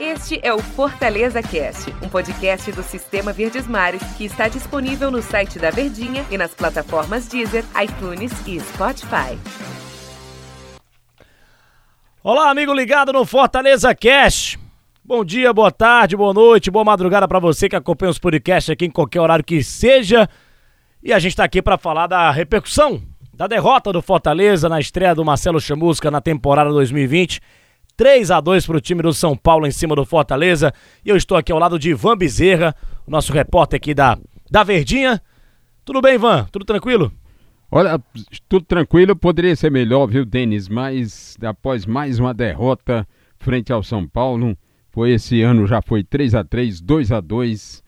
Este é o Fortaleza Cast, um podcast do Sistema Verdes Mares que está disponível no site da Verdinha e nas plataformas Deezer, iTunes e Spotify. Olá, amigo ligado no Fortaleza Cast. Bom dia, boa tarde, boa noite, boa madrugada para você que acompanha os podcasts aqui em qualquer horário que seja. E a gente está aqui para falar da repercussão da derrota do Fortaleza na estreia do Marcelo Chamusca na temporada 2020 3 a 2 para o time do São Paulo em cima do Fortaleza. E eu estou aqui ao lado de Ivan Bezerra, o nosso repórter aqui da, da Verdinha. Tudo bem, Ivan? Tudo tranquilo? Olha, tudo tranquilo, poderia ser melhor, viu, Denis? Mas após mais uma derrota frente ao São Paulo, foi esse ano já foi 3 a 3 2 a 2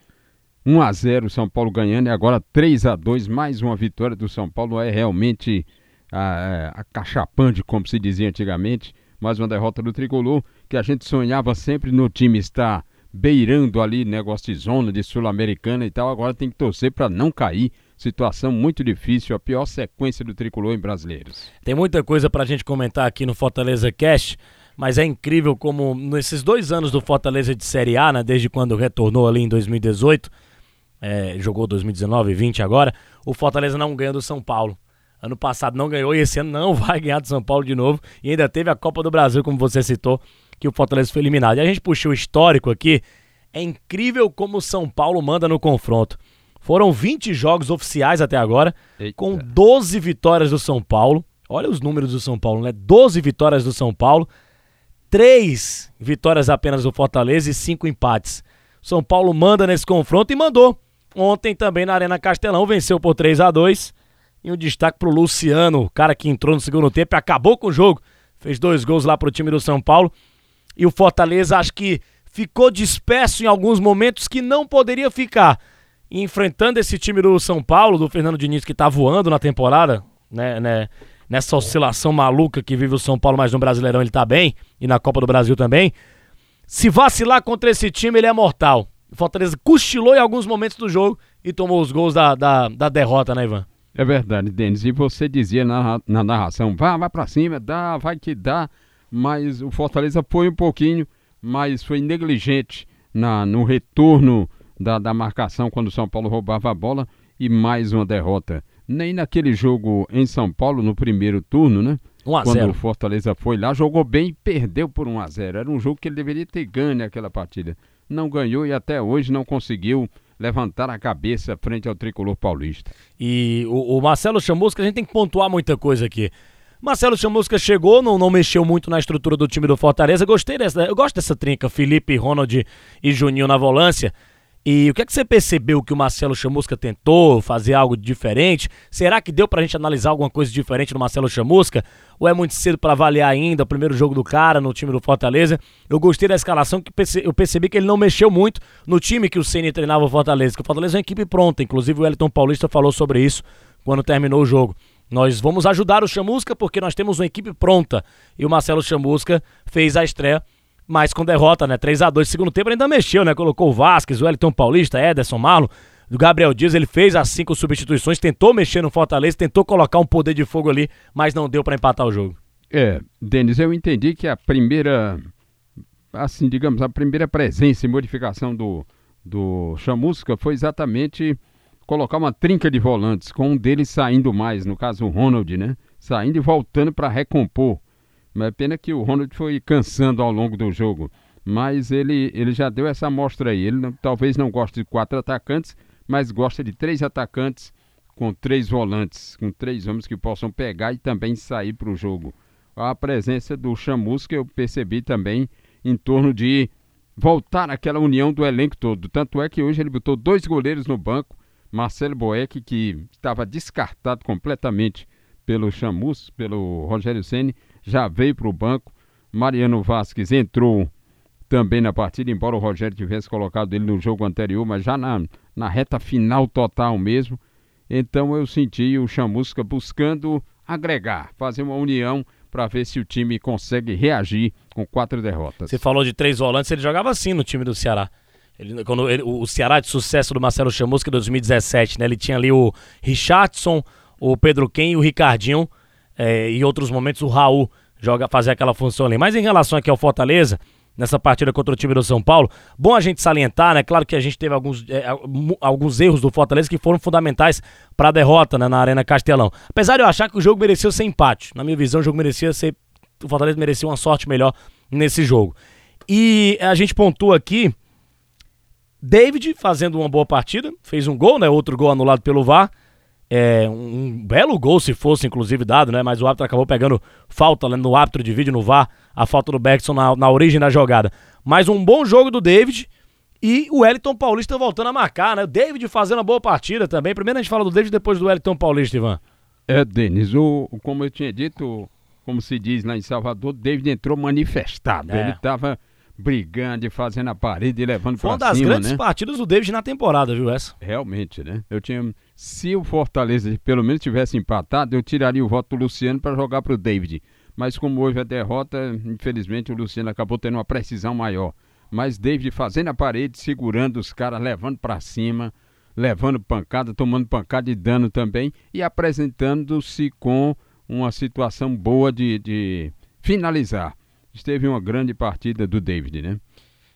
1 a 0 São Paulo ganhando e agora 3 a 2 mais uma vitória do São Paulo é realmente a, a cachapante, como se dizia antigamente mais uma derrota do tricolor, que a gente sonhava sempre no time estar beirando ali negócio de zona de sul-americana e tal, agora tem que torcer para não cair. Situação muito difícil, a pior sequência do tricolor em brasileiros. Tem muita coisa para a gente comentar aqui no Fortaleza Cast, mas é incrível como nesses dois anos do Fortaleza de Série A, né, desde quando retornou ali em 2018, é, jogou 2019 e 20 agora, o Fortaleza não ganha do São Paulo. Ano passado não ganhou e esse ano não vai ganhar do São Paulo de novo. E ainda teve a Copa do Brasil, como você citou, que o Fortaleza foi eliminado. E a gente puxou o histórico aqui. É incrível como o São Paulo manda no confronto. Foram 20 jogos oficiais até agora, Eita. com 12 vitórias do São Paulo. Olha os números do São Paulo, né? 12 vitórias do São Paulo, 3 vitórias apenas do Fortaleza e 5 empates. São Paulo manda nesse confronto e mandou. Ontem também na Arena Castelão venceu por 3 a 2 e um destaque pro Luciano, o cara que entrou no segundo tempo e acabou com o jogo. Fez dois gols lá pro time do São Paulo. E o Fortaleza acho que ficou disperso em alguns momentos que não poderia ficar. E enfrentando esse time do São Paulo, do Fernando Diniz, que tá voando na temporada, né, né, nessa oscilação maluca que vive o São Paulo, mas no Brasileirão ele tá bem, e na Copa do Brasil também. Se vacilar contra esse time, ele é mortal. O Fortaleza cochilou em alguns momentos do jogo e tomou os gols da, da, da derrota, né, Ivan? É verdade, Denis. E você dizia na, na narração, vá, vai para cima, dá, vai que dá. Mas o Fortaleza foi um pouquinho, mas foi negligente na, no retorno da, da marcação quando o São Paulo roubava a bola e mais uma derrota. Nem naquele jogo em São Paulo, no primeiro turno, né? 1 a 0. Quando o Fortaleza foi lá, jogou bem e perdeu por 1 a 0. Era um jogo que ele deveria ter ganho aquela partida. Não ganhou e até hoje não conseguiu levantar a cabeça frente ao tricolor paulista. E o, o Marcelo Chamusca, a gente tem que pontuar muita coisa aqui. Marcelo Chamusca chegou, não, não mexeu muito na estrutura do time do Fortaleza. Gostei dessa, eu gosto dessa trinca, Felipe, Ronald e Juninho na volância. E o que é que você percebeu que o Marcelo Chamusca tentou fazer algo diferente? Será que deu pra gente analisar alguma coisa diferente no Marcelo Chamusca? Ou é muito cedo para avaliar ainda o primeiro jogo do cara no time do Fortaleza? Eu gostei da escalação que eu percebi que ele não mexeu muito no time que o Ceni treinava o Fortaleza, que o Fortaleza é uma equipe pronta, inclusive o Wellington Paulista falou sobre isso quando terminou o jogo. Nós vamos ajudar o Chamusca porque nós temos uma equipe pronta. E o Marcelo Chamusca fez a estreia mas com derrota, né? 3 a 2 Segundo tempo ainda mexeu, né? Colocou o Vasquez, o Elton Paulista, Ederson Marlon, do Gabriel Dias, ele fez as cinco substituições, tentou mexer no Fortaleza, tentou colocar um poder de fogo ali, mas não deu para empatar o jogo. É, Denis, eu entendi que a primeira, assim, digamos, a primeira presença e modificação do, do Chamusca foi exatamente colocar uma trinca de volantes, com um deles saindo mais, no caso o Ronald, né? Saindo e voltando para recompor pena que o Ronald foi cansando ao longo do jogo. Mas ele, ele já deu essa amostra aí. Ele não, talvez não goste de quatro atacantes, mas gosta de três atacantes com três volantes, com três homens que possam pegar e também sair para o jogo. A presença do Chamusca eu percebi também em torno de voltar àquela união do elenco todo. Tanto é que hoje ele botou dois goleiros no banco, Marcelo Boeck, que estava descartado completamente pelo Chamus, pelo Rogério Ceni, já veio para o banco. Mariano Vasquez entrou também na partida, embora o Rogério tivesse colocado ele no jogo anterior, mas já na, na reta final total mesmo. Então eu senti o Chamusca buscando agregar, fazer uma união para ver se o time consegue reagir com quatro derrotas. Você falou de três volantes, ele jogava assim no time do Ceará. Ele, quando ele, o Ceará de sucesso do Marcelo Chamusca 2017, né? Ele tinha ali o Richardson, o Pedro Ken e o Ricardinho é, em outros momentos o Raul joga, fazer aquela função ali. Mas em relação aqui ao Fortaleza, nessa partida contra o time do São Paulo, bom a gente salientar, né? Claro que a gente teve alguns, é, alguns erros do Fortaleza que foram fundamentais para a derrota né, na Arena Castelão. Apesar de eu achar que o jogo merecia ser empate. Na minha visão, o jogo merecia ser. O Fortaleza merecia uma sorte melhor nesse jogo. E a gente pontua aqui. David fazendo uma boa partida, fez um gol, né? Outro gol anulado pelo VAR. É, um belo gol se fosse, inclusive, dado, né? Mas o árbitro acabou pegando falta né, no árbitro de vídeo, no VAR, a falta do Beckson na, na origem da jogada. Mas um bom jogo do David e o Wellington Paulista voltando a marcar, né? O David fazendo uma boa partida também. Primeiro a gente fala do David, depois do Wellington Paulista, Ivan. É, Denis, o, como eu tinha dito, como se diz lá em Salvador, David entrou manifestado. É. Ele estava brigando e fazendo a parede e levando para cima, Foi uma das grandes né? partidas do David na temporada, viu essa? Realmente, né? Eu tinha... Se o Fortaleza pelo menos tivesse empatado, eu tiraria o voto do Luciano para jogar para o David. Mas como houve a derrota, infelizmente o Luciano acabou tendo uma precisão maior. Mas David fazendo a parede, segurando os caras, levando para cima, levando pancada, tomando pancada e dano também, e apresentando-se com uma situação boa de, de finalizar esteve uma grande partida do David, né?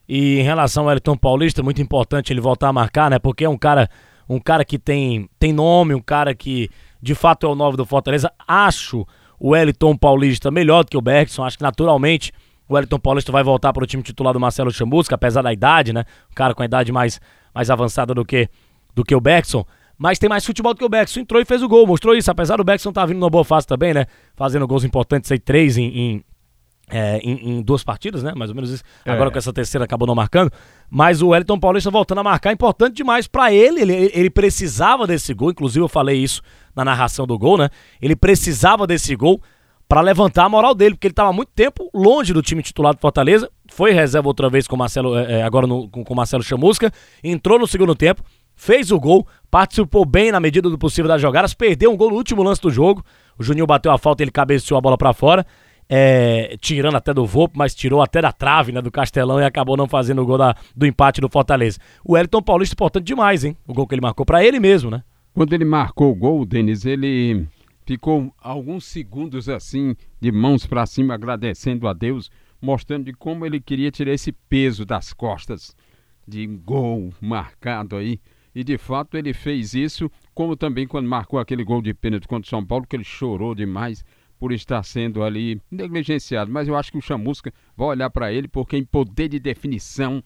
E em relação ao Elton Paulista, muito importante ele voltar a marcar, né? Porque é um cara, um cara que tem, tem nome, um cara que de fato é o nove do Fortaleza. Acho o Wellington Paulista melhor do que o Bergson. Acho que naturalmente o Wellington Paulista vai voltar para o time titular do Marcelo Chambusca, apesar da idade, né? Um cara com a idade mais, mais avançada do que, do que o Bergson. Mas tem mais futebol do que o Bergson. Entrou e fez o gol, mostrou isso. Apesar do Bergson estar tá vindo numa boa fase também, né? Fazendo gols importantes aí, três em, em é, em, em, duas partidas, né? Mais ou menos isso. É. Agora com essa terceira acabou não marcando. Mas o Wellington Paulista voltando a marcar, importante demais para ele. ele. Ele precisava desse gol, inclusive eu falei isso na narração do gol, né? Ele precisava desse gol para levantar a moral dele, porque ele estava muito tempo longe do time titular do Fortaleza. Foi reserva outra vez com Marcelo, é, é, agora no, com, com Marcelo Chamusca. Entrou no segundo tempo, fez o gol, participou bem na medida do possível das jogadas, perdeu um gol no último lance do jogo. O Juninho bateu a falta, ele cabeceou a bola para fora é, tirando até do Volpe, mas tirou até da trave, né, do Castelão e acabou não fazendo o gol da, do empate do Fortaleza. O Elton Paulista importante demais, hein? O gol que ele marcou para ele mesmo, né? Quando ele marcou o gol, Denis, ele ficou alguns segundos assim, de mãos para cima, agradecendo a Deus, mostrando de como ele queria tirar esse peso das costas de gol marcado aí. E de fato ele fez isso, como também quando marcou aquele gol de pênalti contra o São Paulo, que ele chorou demais por estar sendo ali negligenciado, mas eu acho que o Chamusca vai olhar para ele porque em poder de definição,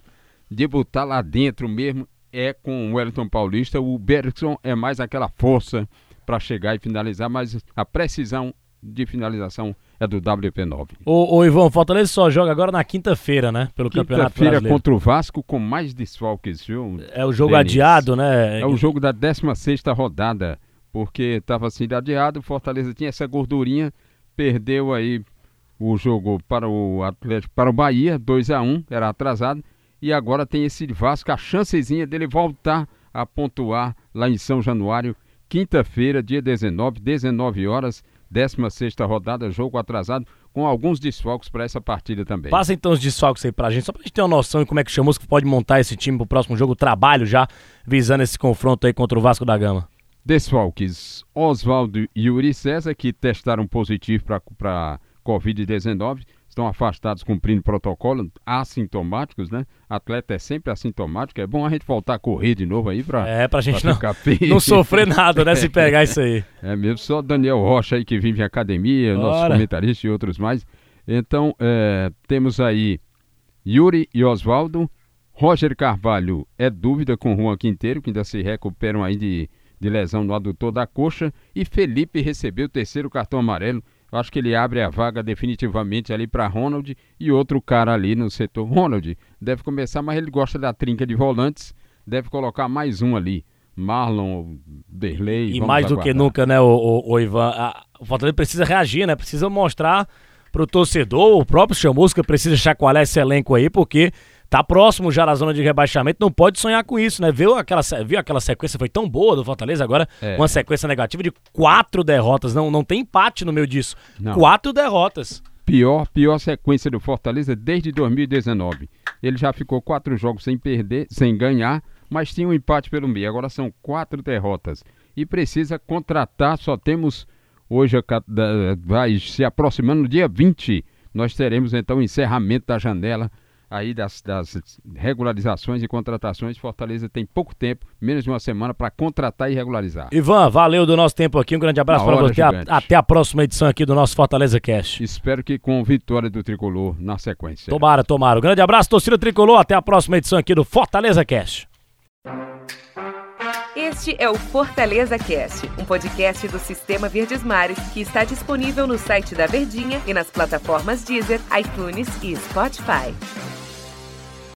de botar lá dentro mesmo, é com o Wellington Paulista. O Bergson é mais aquela força para chegar e finalizar, mas a precisão de finalização é do WP9. O, o Ivan, Fortaleza só joga agora na quinta-feira, né? Pelo quinta Campeonato Brasileiro. Quinta-feira contra o Vasco com mais desfalques, viu? É o jogo adiado, né? É o jogo da 16 rodada porque estava assim adiado, o Fortaleza tinha essa gordurinha, perdeu aí o jogo para o Atlético, para o Bahia, 2 a 1 era atrasado, e agora tem esse Vasco, a chancezinha dele voltar a pontuar lá em São Januário, quinta-feira, dia 19, 19 horas, 16 rodada, jogo atrasado, com alguns desfalques para essa partida também. Passa então os desfalques aí pra gente, só pra gente ter uma noção de como é que chamou que pode montar esse time pro próximo jogo, trabalho já, visando esse confronto aí contra o Vasco da Gama. Desfalques: Oswaldo e Yuri César, que testaram positivo para Covid-19, estão afastados cumprindo protocolo, assintomáticos, né? Atleta é sempre assintomático, é bom a gente voltar a correr de novo aí para É, pra gente pra não, não sofrer nada, né, se pegar isso aí. É mesmo, só Daniel Rocha aí que vive em academia, Ora. nosso comentarista e outros mais. Então, é, temos aí Yuri e Oswaldo, Roger Carvalho é dúvida com Juan Quinteiro, que ainda se recuperam aí de de lesão no adutor da coxa e Felipe recebeu o terceiro cartão amarelo. Eu acho que ele abre a vaga definitivamente ali para Ronald e outro cara ali no setor. Ronald deve começar, mas ele gosta da trinca de volantes, deve colocar mais um ali. Marlon, Derlei. E mais do aguardar. que nunca, né, o, o, o Ivan? A, o Fortaleza precisa reagir, né? Precisa mostrar pro torcedor, o próprio Chamusca precisa chacoalhar esse elenco aí, porque tá próximo já da zona de rebaixamento, não pode sonhar com isso, né? Viu aquela, viu aquela sequência, foi tão boa do Fortaleza, agora é. uma sequência negativa de quatro derrotas, não, não tem empate no meio disso. Não. Quatro derrotas. Pior, pior sequência do Fortaleza desde 2019. Ele já ficou quatro jogos sem perder, sem ganhar, mas tinha um empate pelo meio. Agora são quatro derrotas. E precisa contratar, só temos Hoje vai se aproximando no dia 20. Nós teremos então o encerramento da janela aí das, das, regularizações e contratações. Fortaleza tem pouco tempo, menos de uma semana, para contratar e regularizar. Ivan, valeu do nosso tempo aqui. Um grande abraço para você. A, até a próxima edição aqui do nosso Fortaleza Cash. Espero que com vitória do Tricolor na sequência. Tomara, tomara. Um grande abraço, torcida Tricolor. Até a próxima edição aqui do Fortaleza Cash. Este é o Fortaleza Cast, um podcast do Sistema Verdes Mares que está disponível no site da Verdinha e nas plataformas Deezer, iTunes e Spotify.